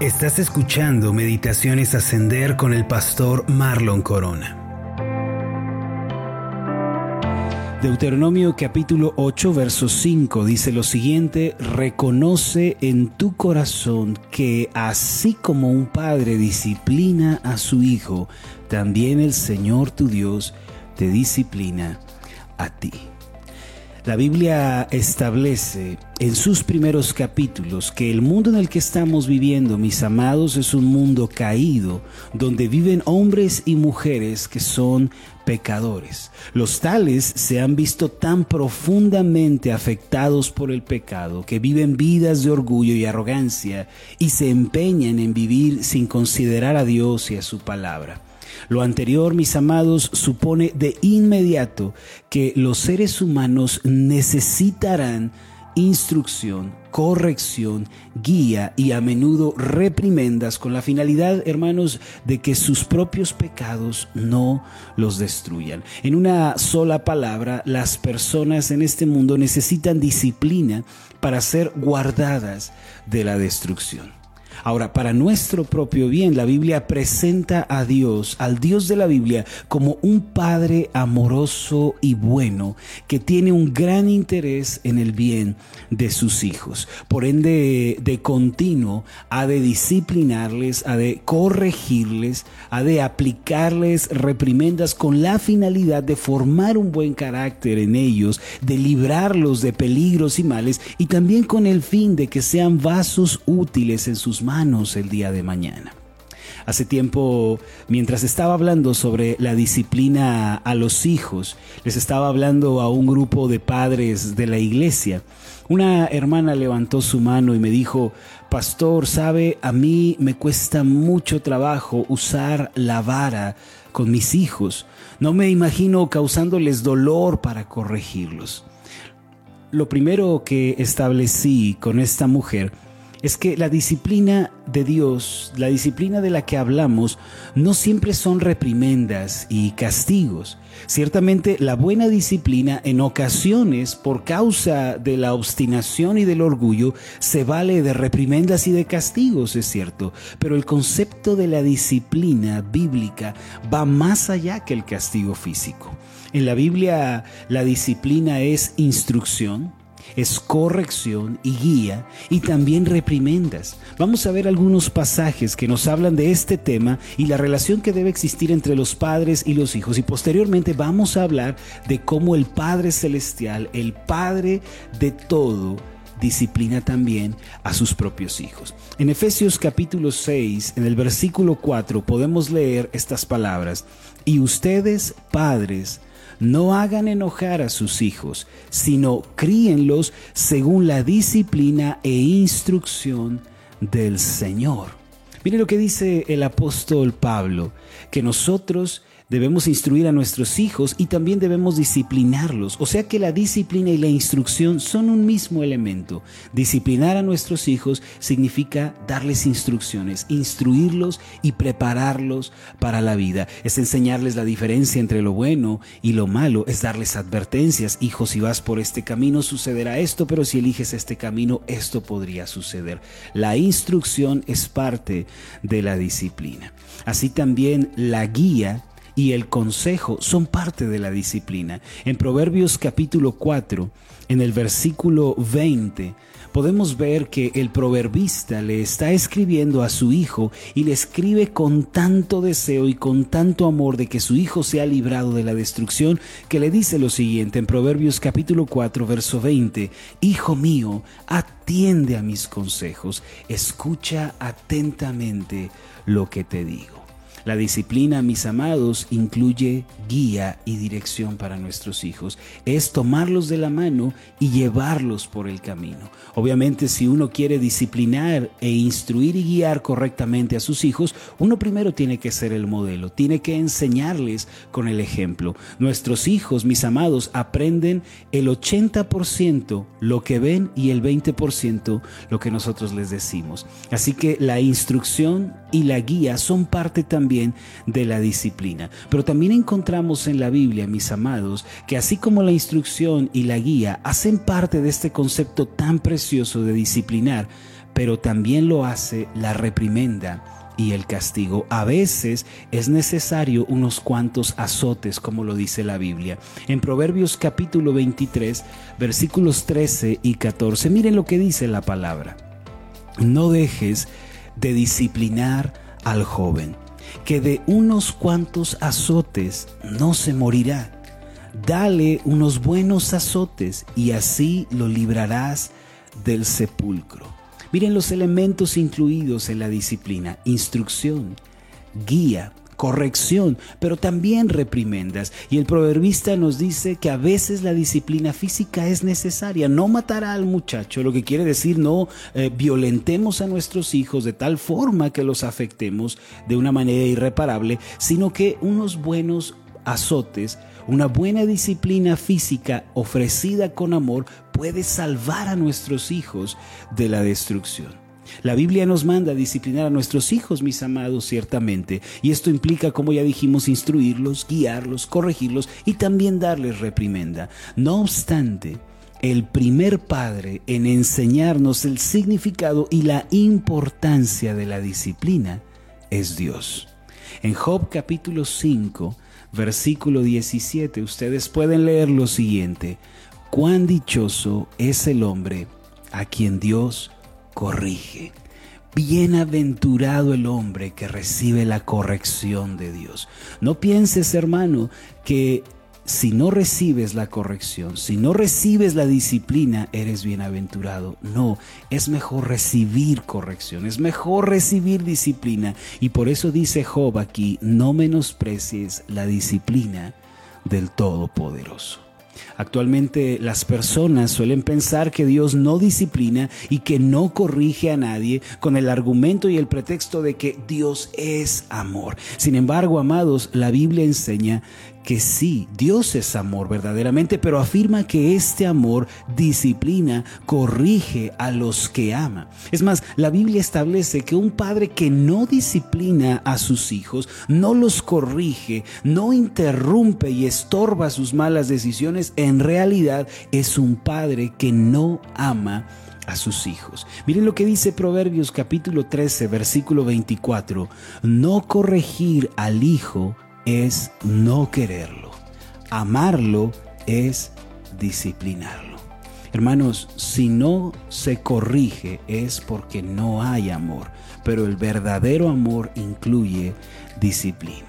Estás escuchando Meditaciones Ascender con el pastor Marlon Corona. Deuteronomio capítulo 8, verso 5 dice lo siguiente, reconoce en tu corazón que así como un padre disciplina a su hijo, también el Señor tu Dios te disciplina a ti. La Biblia establece en sus primeros capítulos que el mundo en el que estamos viviendo, mis amados, es un mundo caído, donde viven hombres y mujeres que son pecadores. Los tales se han visto tan profundamente afectados por el pecado que viven vidas de orgullo y arrogancia y se empeñan en vivir sin considerar a Dios y a su palabra. Lo anterior, mis amados, supone de inmediato que los seres humanos necesitarán instrucción, corrección, guía y a menudo reprimendas con la finalidad, hermanos, de que sus propios pecados no los destruyan. En una sola palabra, las personas en este mundo necesitan disciplina para ser guardadas de la destrucción. Ahora, para nuestro propio bien, la Biblia presenta a Dios, al Dios de la Biblia, como un Padre amoroso y bueno, que tiene un gran interés en el bien de sus hijos. Por ende, de continuo, ha de disciplinarles, ha de corregirles, ha de aplicarles reprimendas con la finalidad de formar un buen carácter en ellos, de librarlos de peligros y males, y también con el fin de que sean vasos útiles en sus manos el día de mañana. Hace tiempo, mientras estaba hablando sobre la disciplina a los hijos, les estaba hablando a un grupo de padres de la iglesia. Una hermana levantó su mano y me dijo, Pastor, sabe, a mí me cuesta mucho trabajo usar la vara con mis hijos. No me imagino causándoles dolor para corregirlos. Lo primero que establecí con esta mujer es que la disciplina de Dios, la disciplina de la que hablamos, no siempre son reprimendas y castigos. Ciertamente la buena disciplina en ocasiones, por causa de la obstinación y del orgullo, se vale de reprimendas y de castigos, es cierto, pero el concepto de la disciplina bíblica va más allá que el castigo físico. En la Biblia la disciplina es instrucción, es corrección y guía y también reprimendas. Vamos a ver algunos pasajes que nos hablan de este tema y la relación que debe existir entre los padres y los hijos y posteriormente vamos a hablar de cómo el Padre Celestial, el Padre de todo, disciplina también a sus propios hijos. En Efesios capítulo 6, en el versículo 4, podemos leer estas palabras, y ustedes, padres, no hagan enojar a sus hijos, sino críenlos según la disciplina e instrucción del Señor. Mire lo que dice el apóstol Pablo, que nosotros debemos instruir a nuestros hijos y también debemos disciplinarlos. O sea que la disciplina y la instrucción son un mismo elemento. Disciplinar a nuestros hijos significa darles instrucciones, instruirlos y prepararlos para la vida. Es enseñarles la diferencia entre lo bueno y lo malo, es darles advertencias. Hijo, si vas por este camino sucederá esto, pero si eliges este camino, esto podría suceder. La instrucción es parte de la disciplina. Así también la guía y el consejo son parte de la disciplina. En Proverbios capítulo 4, en el versículo 20, podemos ver que el proverbista le está escribiendo a su hijo y le escribe con tanto deseo y con tanto amor de que su hijo sea librado de la destrucción, que le dice lo siguiente en Proverbios capítulo 4, verso 20, Hijo mío, atiende a mis consejos, escucha atentamente lo que te digo. La disciplina, mis amados, incluye guía y dirección para nuestros hijos. Es tomarlos de la mano y llevarlos por el camino. Obviamente, si uno quiere disciplinar e instruir y guiar correctamente a sus hijos, uno primero tiene que ser el modelo, tiene que enseñarles con el ejemplo. Nuestros hijos, mis amados, aprenden el 80% lo que ven y el 20% lo que nosotros les decimos. Así que la instrucción y la guía son parte también de la disciplina. Pero también encontramos en la Biblia, mis amados, que así como la instrucción y la guía hacen parte de este concepto tan precioso de disciplinar, pero también lo hace la reprimenda y el castigo. A veces es necesario unos cuantos azotes, como lo dice la Biblia. En Proverbios capítulo 23, versículos 13 y 14, miren lo que dice la palabra. No dejes de disciplinar al joven, que de unos cuantos azotes no se morirá. Dale unos buenos azotes y así lo librarás del sepulcro. Miren los elementos incluidos en la disciplina, instrucción, guía, corrección, pero también reprimendas. Y el proverbista nos dice que a veces la disciplina física es necesaria. No matará al muchacho, lo que quiere decir no eh, violentemos a nuestros hijos de tal forma que los afectemos de una manera irreparable, sino que unos buenos azotes, una buena disciplina física ofrecida con amor puede salvar a nuestros hijos de la destrucción. La Biblia nos manda a disciplinar a nuestros hijos, mis amados, ciertamente, y esto implica, como ya dijimos, instruirlos, guiarlos, corregirlos y también darles reprimenda. No obstante, el primer padre en enseñarnos el significado y la importancia de la disciplina es Dios. En Job capítulo 5, versículo 17, ustedes pueden leer lo siguiente, cuán dichoso es el hombre a quien Dios corrige. Bienaventurado el hombre que recibe la corrección de Dios. No pienses, hermano, que si no recibes la corrección, si no recibes la disciplina, eres bienaventurado. No, es mejor recibir corrección, es mejor recibir disciplina. Y por eso dice Job aquí, no menosprecies la disciplina del Todopoderoso. Actualmente las personas suelen pensar que Dios no disciplina y que no corrige a nadie con el argumento y el pretexto de que Dios es amor. Sin embargo, amados, la Biblia enseña que sí, Dios es amor verdaderamente, pero afirma que este amor disciplina, corrige a los que ama. Es más, la Biblia establece que un padre que no disciplina a sus hijos, no los corrige, no interrumpe y estorba sus malas decisiones, en realidad es un padre que no ama a sus hijos. Miren lo que dice Proverbios capítulo 13, versículo 24. No corregir al hijo es no quererlo. Amarlo es disciplinarlo. Hermanos, si no se corrige es porque no hay amor, pero el verdadero amor incluye disciplina.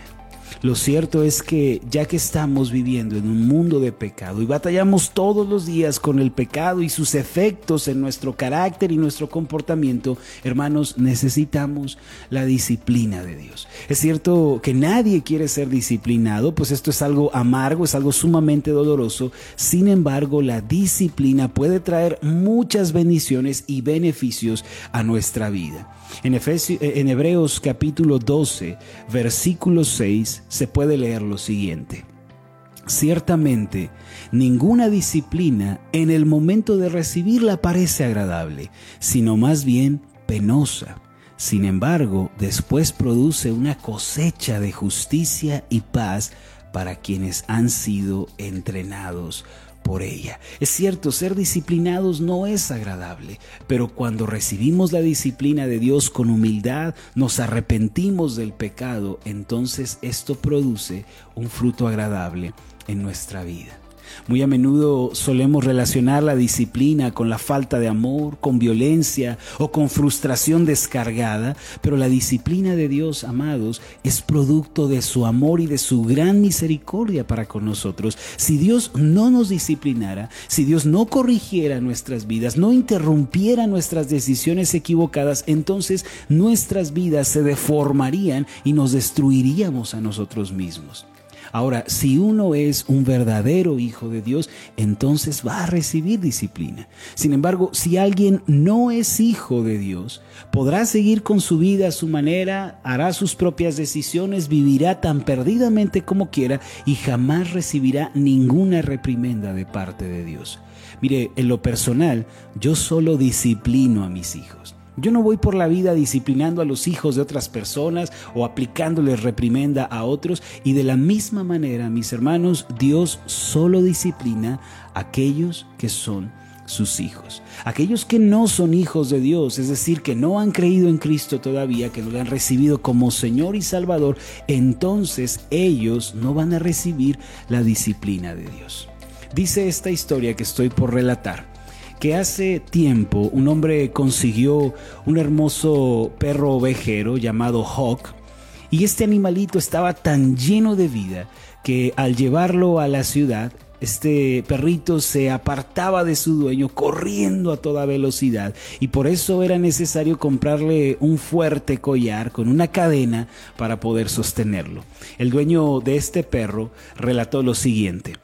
Lo cierto es que ya que estamos viviendo en un mundo de pecado y batallamos todos los días con el pecado y sus efectos en nuestro carácter y nuestro comportamiento, hermanos, necesitamos la disciplina de Dios. Es cierto que nadie quiere ser disciplinado, pues esto es algo amargo, es algo sumamente doloroso. Sin embargo, la disciplina puede traer muchas bendiciones y beneficios a nuestra vida. En, Hebreos capítulo 12, versículo 6, se puede leer lo siguiente. Ciertamente, ninguna disciplina en el momento de recibirla parece agradable, sino más bien penosa. Sin embargo, después produce una cosecha de justicia y paz para quienes han sido entrenados por ella. Es cierto, ser disciplinados no es agradable, pero cuando recibimos la disciplina de Dios con humildad, nos arrepentimos del pecado, entonces esto produce un fruto agradable en nuestra vida. Muy a menudo solemos relacionar la disciplina con la falta de amor, con violencia o con frustración descargada, pero la disciplina de Dios, amados, es producto de su amor y de su gran misericordia para con nosotros. Si Dios no nos disciplinara, si Dios no corrigiera nuestras vidas, no interrumpiera nuestras decisiones equivocadas, entonces nuestras vidas se deformarían y nos destruiríamos a nosotros mismos. Ahora, si uno es un verdadero hijo de Dios, entonces va a recibir disciplina. Sin embargo, si alguien no es hijo de Dios, podrá seguir con su vida a su manera, hará sus propias decisiones, vivirá tan perdidamente como quiera y jamás recibirá ninguna reprimenda de parte de Dios. Mire, en lo personal, yo solo disciplino a mis hijos. Yo no voy por la vida disciplinando a los hijos de otras personas o aplicándoles reprimenda a otros y de la misma manera, mis hermanos, Dios solo disciplina a aquellos que son sus hijos. Aquellos que no son hijos de Dios, es decir, que no han creído en Cristo todavía, que no le han recibido como Señor y Salvador, entonces ellos no van a recibir la disciplina de Dios. Dice esta historia que estoy por relatar que hace tiempo un hombre consiguió un hermoso perro ovejero llamado Hawk y este animalito estaba tan lleno de vida que al llevarlo a la ciudad este perrito se apartaba de su dueño corriendo a toda velocidad y por eso era necesario comprarle un fuerte collar con una cadena para poder sostenerlo. El dueño de este perro relató lo siguiente.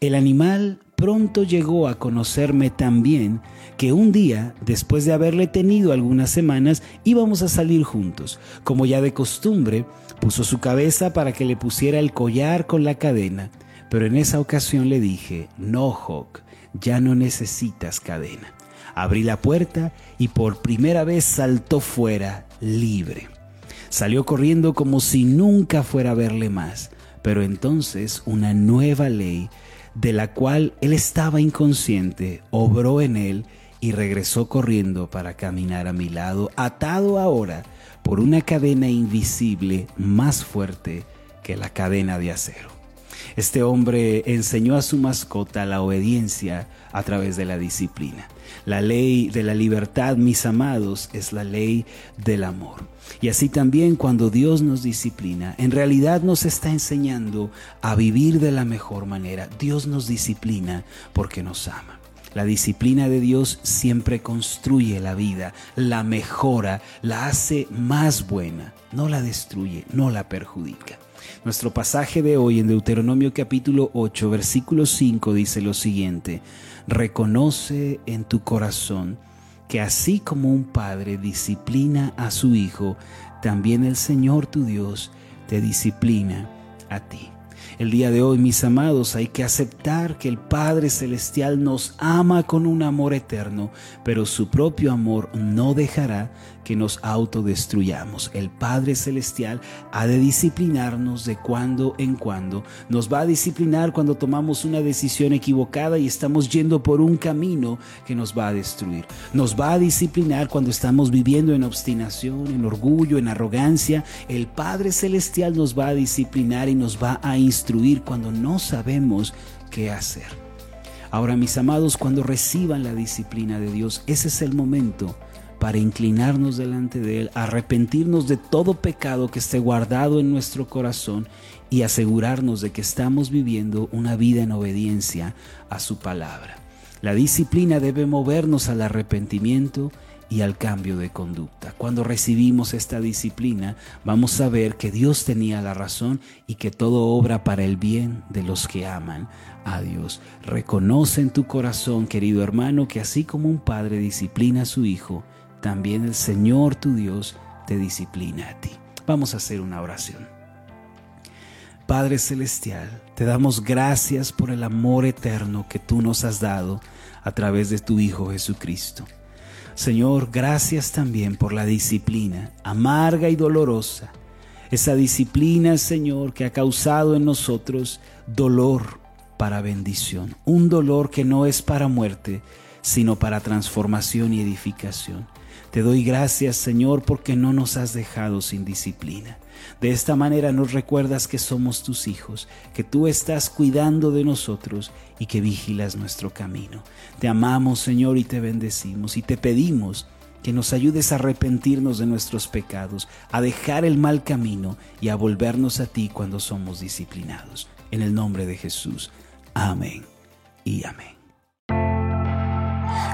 El animal pronto llegó a conocerme tan bien que un día, después de haberle tenido algunas semanas, íbamos a salir juntos. Como ya de costumbre, puso su cabeza para que le pusiera el collar con la cadena. Pero en esa ocasión le dije, no, Hawk, ya no necesitas cadena. Abrí la puerta y por primera vez saltó fuera, libre. Salió corriendo como si nunca fuera a verle más. Pero entonces una nueva ley, de la cual él estaba inconsciente, obró en él y regresó corriendo para caminar a mi lado, atado ahora por una cadena invisible más fuerte que la cadena de acero. Este hombre enseñó a su mascota la obediencia a través de la disciplina. La ley de la libertad, mis amados, es la ley del amor. Y así también cuando Dios nos disciplina, en realidad nos está enseñando a vivir de la mejor manera. Dios nos disciplina porque nos ama. La disciplina de Dios siempre construye la vida, la mejora, la hace más buena, no la destruye, no la perjudica. Nuestro pasaje de hoy en Deuteronomio capítulo 8, versículo 5 dice lo siguiente, reconoce en tu corazón que así como un padre disciplina a su hijo, también el Señor tu Dios te disciplina a ti. El día de hoy, mis amados, hay que aceptar que el Padre Celestial nos ama con un amor eterno, pero su propio amor no dejará que nos autodestruyamos. El Padre Celestial ha de disciplinarnos de cuando en cuando. Nos va a disciplinar cuando tomamos una decisión equivocada y estamos yendo por un camino que nos va a destruir. Nos va a disciplinar cuando estamos viviendo en obstinación, en orgullo, en arrogancia. El Padre Celestial nos va a disciplinar y nos va a instruir cuando no sabemos qué hacer. Ahora, mis amados, cuando reciban la disciplina de Dios, ese es el momento para inclinarnos delante de Él, arrepentirnos de todo pecado que esté guardado en nuestro corazón y asegurarnos de que estamos viviendo una vida en obediencia a su palabra. La disciplina debe movernos al arrepentimiento y al cambio de conducta. Cuando recibimos esta disciplina, vamos a ver que Dios tenía la razón y que todo obra para el bien de los que aman a Dios. Reconoce en tu corazón, querido hermano, que así como un padre disciplina a su hijo, también el Señor tu Dios te disciplina a ti. Vamos a hacer una oración. Padre Celestial, te damos gracias por el amor eterno que tú nos has dado a través de tu Hijo Jesucristo. Señor, gracias también por la disciplina amarga y dolorosa. Esa disciplina, Señor, que ha causado en nosotros dolor para bendición. Un dolor que no es para muerte, sino para transformación y edificación. Te doy gracias, Señor, porque no nos has dejado sin disciplina. De esta manera nos recuerdas que somos tus hijos, que tú estás cuidando de nosotros y que vigilas nuestro camino. Te amamos, Señor, y te bendecimos y te pedimos que nos ayudes a arrepentirnos de nuestros pecados, a dejar el mal camino y a volvernos a ti cuando somos disciplinados. En el nombre de Jesús. Amén y amén.